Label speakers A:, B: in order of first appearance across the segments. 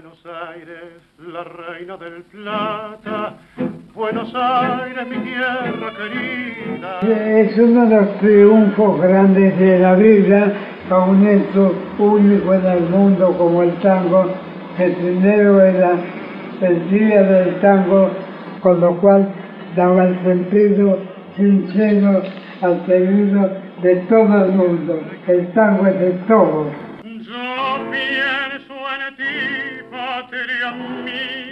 A: Buenos Aires, la reina del plata, Buenos Aires, mi tierra querida.
B: Es uno de los triunfos grandes de la vida, un hecho único en el mundo como el tango, que primero era el día del tango, con lo cual daba el sentido sincero al pedido de todo el mundo. El tango es de todos.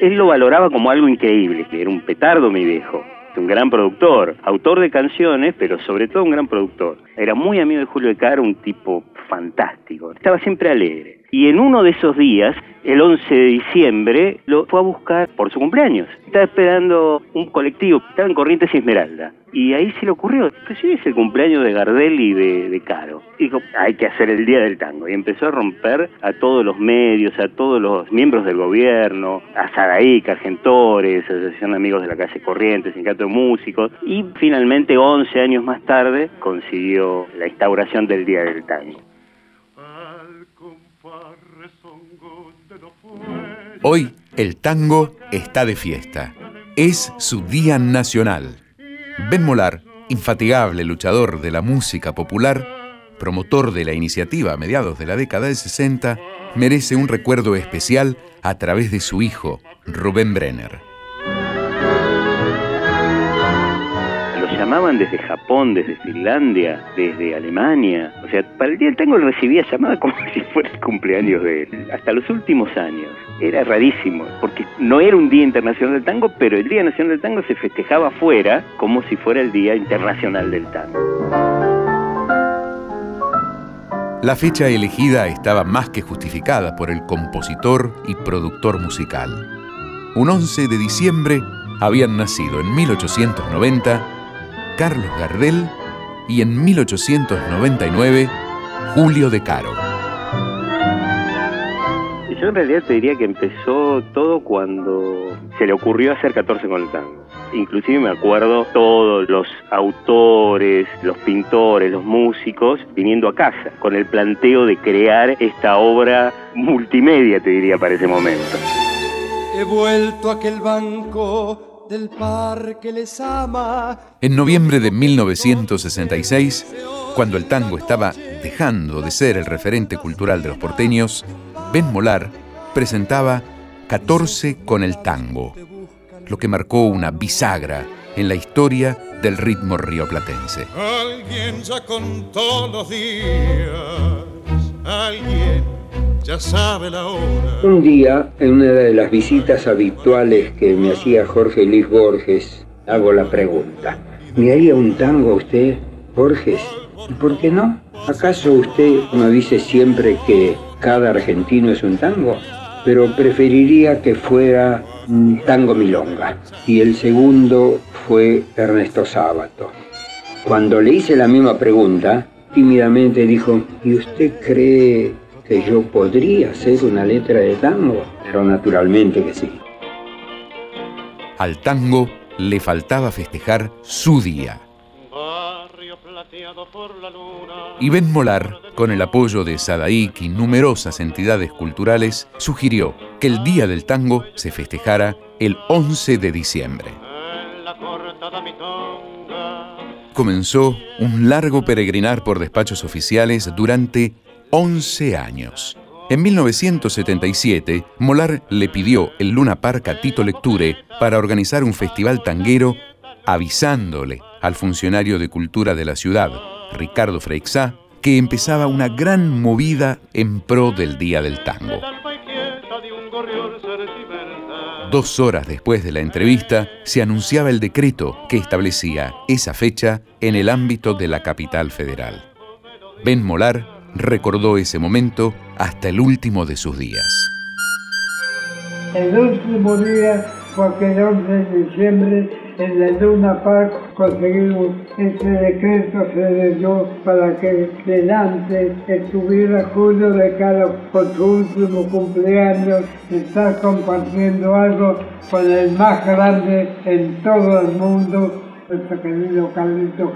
C: Él lo valoraba como algo increíble, que era un petardo mi viejo, un gran productor, autor de canciones, pero sobre todo un gran productor. Era muy amigo de Julio de Caro, un tipo fantástico, estaba siempre alegre. Y en uno de esos días, el 11 de diciembre, lo fue a buscar por su cumpleaños. Estaba esperando un colectivo, estaba en Corrientes y Esmeralda. Y ahí se le ocurrió, pues sí, es el cumpleaños de Gardel y de, Caro. Dijo, hay que hacer el Día del Tango. Y empezó a romper a todos los medios, a todos los miembros del gobierno, a Sadaíc, Argentores, Asociación de Amigos de la Calle Corrientes, Sindicato de Músicos. Y finalmente, 11 años más tarde, consiguió la instauración del Día del Tango.
D: Hoy el tango está de fiesta. Es su Día Nacional. Ben Molar, infatigable luchador de la música popular, promotor de la iniciativa a mediados de la década de 60, merece un recuerdo especial a través de su hijo, Rubén Brenner.
C: Desde Japón, desde Finlandia, desde Alemania. O sea, para el Día del Tango él recibía llamada como si fuera el cumpleaños de él. Hasta los últimos años. Era rarísimo, porque no era un Día Internacional del Tango, pero el Día Nacional del Tango se festejaba afuera como si fuera el Día Internacional del Tango.
D: La fecha elegida estaba más que justificada por el compositor y productor musical. Un 11 de diciembre habían nacido en 1890 Carlos Gardel y en 1899 Julio de Caro.
C: Yo en realidad te diría que empezó todo cuando se le ocurrió hacer 14 con el tango. Inclusive me acuerdo todos los autores, los pintores, los músicos viniendo a casa con el planteo de crear esta obra multimedia, te diría, para ese momento.
E: He vuelto a aquel banco del parque les ama.
D: En noviembre de 1966, cuando el tango estaba dejando de ser el referente cultural de los porteños, Ben Molar presentaba 14 con el tango, lo que marcó una bisagra en la historia del ritmo rioplatense.
E: Alguien ya contó los días, alguien ya sabe la hora.
F: Un día, en una de las visitas habituales que me hacía Jorge Luis Borges, hago la pregunta. ¿Me haría un tango usted, Borges? ¿Y por qué no? ¿Acaso usted no dice siempre que cada argentino es un tango? Pero preferiría que fuera un tango milonga. Y el segundo fue Ernesto Sábato. Cuando le hice la misma pregunta, tímidamente dijo, ¿y usted cree que yo podría hacer una letra de tango, pero naturalmente que sí.
D: Al tango le faltaba festejar su día. Y Ben Molar, con el apoyo de Sadaik y numerosas entidades culturales, sugirió que el Día del Tango se festejara el 11 de diciembre. Comenzó un largo peregrinar por despachos oficiales durante 11 años. En 1977, Molar le pidió el Luna Park a Tito Lecture para organizar un festival tanguero avisándole al funcionario de cultura de la ciudad, Ricardo Freixá, que empezaba una gran movida en pro del Día del Tango. Dos horas después de la entrevista, se anunciaba el decreto que establecía esa fecha en el ámbito de la capital federal. Ben Molar recordó ese momento hasta el último de sus días.
B: El último día fue el 11 de diciembre en la Luna Park conseguimos este decreto se leyó para que delante estuviera Julio de Caro por su último cumpleaños estar compartiendo algo con el más grande en todo el mundo, nuestro querido Carlito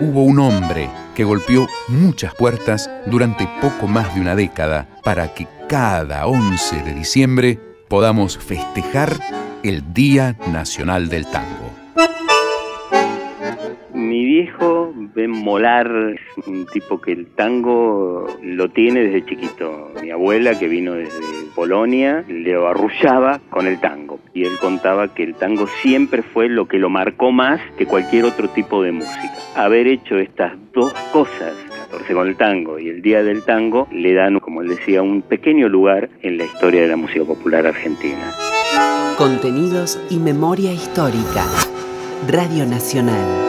D: Hubo un hombre que golpeó muchas puertas durante poco más de una década para que cada 11 de diciembre podamos festejar el Día Nacional del Tango.
G: Mi viejo Ben Molar es un tipo que el tango lo tiene desde chiquito. Mi abuela, que vino desde Polonia, le arrullaba con el tango. Y él contaba que el tango siempre fue lo que lo marcó más que cualquier otro tipo de música. Haber hecho estas dos cosas, 14 con el tango y el Día del Tango, le dan, como él decía, un pequeño lugar en la historia de la música popular argentina.
H: Contenidos y memoria histórica. Radio Nacional.